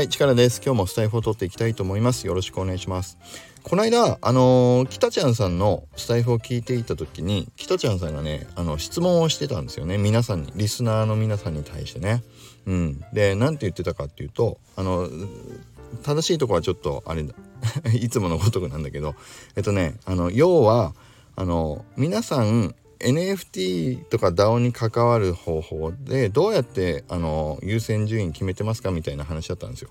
はい、力です。今日もスタイフを取っていきたいと思います。よろしくお願いします。この間、あのー、北ちゃんさんのスタイフを聞いていた時に、北ちゃんさんがね、あの、質問をしてたんですよね。皆さんに、リスナーの皆さんに対してね。うん。で、何て言ってたかっていうと、あの、正しいとこはちょっと、あれだ、いつものごとくなんだけど、えっとね、あの、要は、あの、皆さん、NFT とか DAO に関わる方法でどうやってあの優先順位決めてますかみたいな話だったんですよ。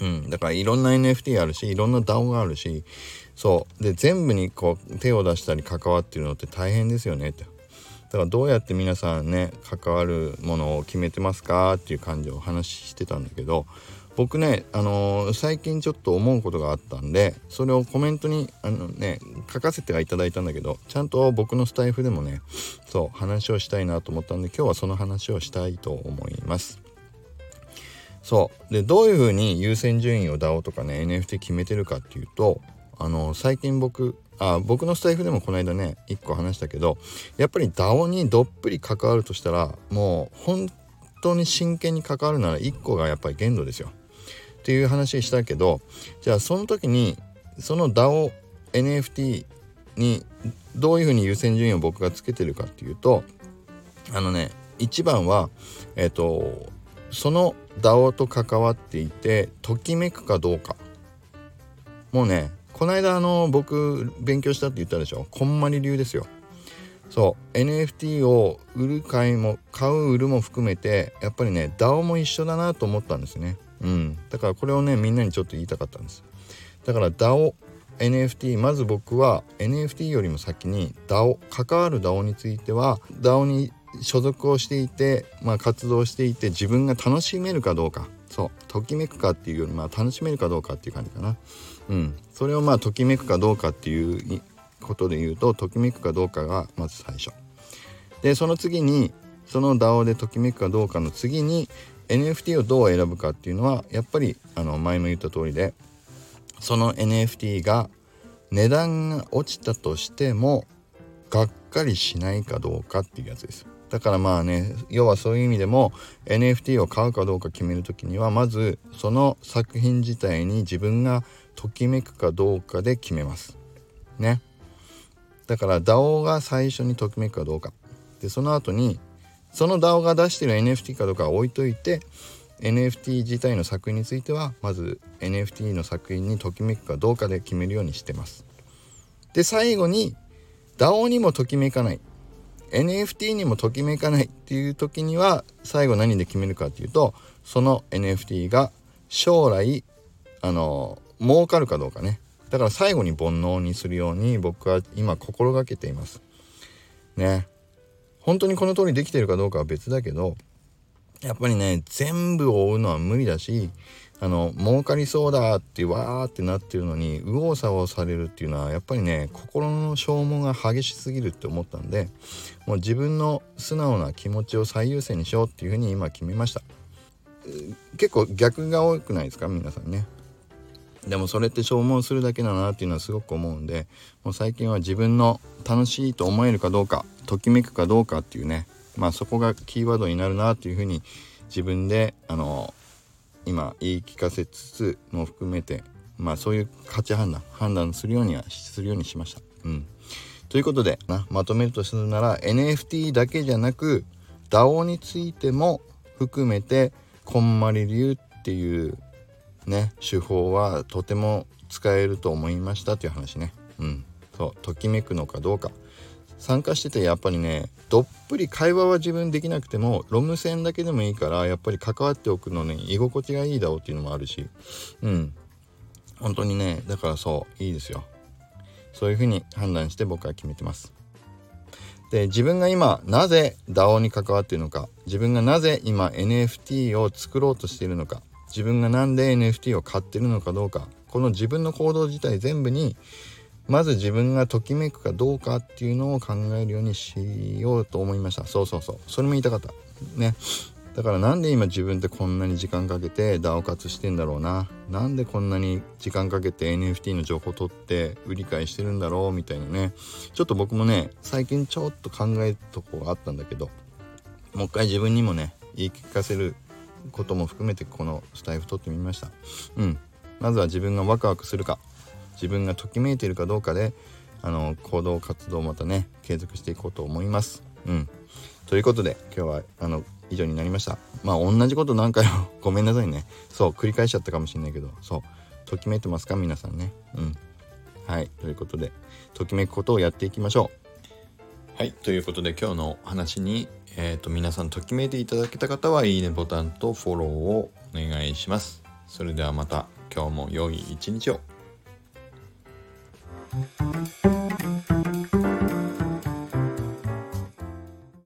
うん、だからいろんな NFT あるしいろんな DAO があるしそう。で全部にこう手を出したり関わってるのって大変ですよねってだからどうやって皆さんね関わるものを決めてますかっていう感じをお話ししてたんだけど僕ね、あのー、最近ちょっと思うことがあったんでそれをコメントにあの、ね、書かせてはいただいたんだけどちゃんと僕のスタイフでもねそう話をしたいなと思ったんで今日はその話をしたいと思います。そうでどういうふうに優先順位を DAO とかね NFT 決めてるかっていうとあの最近僕あ僕のスタイフでもこの間ね1個話したけどやっぱり DAO にどっぷり関わるとしたらもう本当に真剣に関わるなら1個がやっぱり限度ですよ。っていう話したけどじゃあその時にその DAO NFT にどういうふうに優先順位を僕がつけてるかっていうとあのね一番はえっ、ー、とその DAO と関わっていてときめくかどうか。もうねこの間あの僕勉強したって言ったでしょ？こんまり流ですよ。そう NFT を売る買いも買う売るも含めてやっぱりね DAO も一緒だなと思ったんですね。うん。だからこれをねみんなにちょっと言いたかったんです。だから DAO NFT まず僕は NFT よりも先に DAO 関わる DAO については DAO に所属をしていて、まあ、活動していて自分が楽しめるかどうか。そう。ときめくかっていうよりまあ楽しめるかどうかっていう感じかな。うん。それをまあときめくかどうかっていうことで言うとときめくかどうかがまず最初。でその次にその DAO でときめくかどうかの次に NFT をどう選ぶかっていうのはやっぱりあの前も言った通りでその NFT が値段が落ちたとしてもがっかりしないかどうかっていうやつです。だからまあね要はそういう意味でも NFT を買うかどうか決める時にはまずその作品自体に自分がときめくかどうかで決めます。ね。だから DAO が最初にときめくかどうか。でその後にその DAO が出してる NFT かどうかは置いといて NFT 自体の作品についてはまず NFT の作品にときめくかどうかで決めるようにしてます。で最後に DAO にもときめかない。NFT にもときめかないっていう時には最後何で決めるかっていうとその NFT が将来あの儲かるかどうかね。だから最後に煩悩にするように僕は今心がけています。ね。本当にこの通りできてるかどうかは別だけどやっぱりね全部を追うのは無理だしあの儲かりそうだってわーってなってるのに右往左往されるっていうのはやっぱりね心の消耗が激しすぎるって思ったんでもう自分の素直な気持ちを最優先にしようっていうふうに今決めました。結構逆が多くないですか？皆さんね。でもそれって消耗するだけだなっていうのはすごく思うんでもう最近は自分の楽しいと思えるかどうかときめくかどうかっていうねまあそこがキーワードになるなっていうふうに自分であの今言い聞かせつつも含めてまあそういう価値判断判断するようにはするようにしました。うん、ということでなまとめるとするなら NFT だけじゃなく DAO についても含めてこんまり流っていうね手法はとても使えると思いましたという話ね。うん、そう。ときめくのかどうか。参加しててやっぱりねどっぷり会話は自分できなくてもロム線だけでもいいからやっぱり関わっておくのね居心地がいいだろうっていうのもあるし。うん。本当にねだからそういいですよ。そういうふうに判断して僕は決めてます。で自分が今なぜ DAO に関わっているのか。自分がなぜ今 NFT を作ろうとしているのか。自分が何で NFT を買ってるのかどうかこの自分の行動自体全部にまず自分がときめくかどうかっていうのを考えるようにしようと思いました。そうそうそう。それも言いたかった。ね。だからなんで今自分ってこんなに時間かけて DAO 活してんだろうな。なんでこんなに時間かけて NFT の情報取って売り買いしてるんだろうみたいなね。ちょっと僕もね最近ちょっと考えるとこがあったんだけどもう一回自分にもね言い聞かせることも含めてこのスタイフ撮ってみました。うん。まずは自分がワクワクするか自分がときめいているかどうかであの行動活動をまたね継続していこうと思います。うん。ということで今日はあの以上になりました。まあ同じこと何回も ごめんなさいね。そう繰り返しちゃったかもしれないけどそう。ときめいてますか？皆さんね。うん。はい。ということでときめくことをやっていきましょう。はい。ということで今日の話にえ、ー、と皆さんときめいていただけた方はいいねボタンとフォローをお願いします。それではまた今日も良い一日を。thank you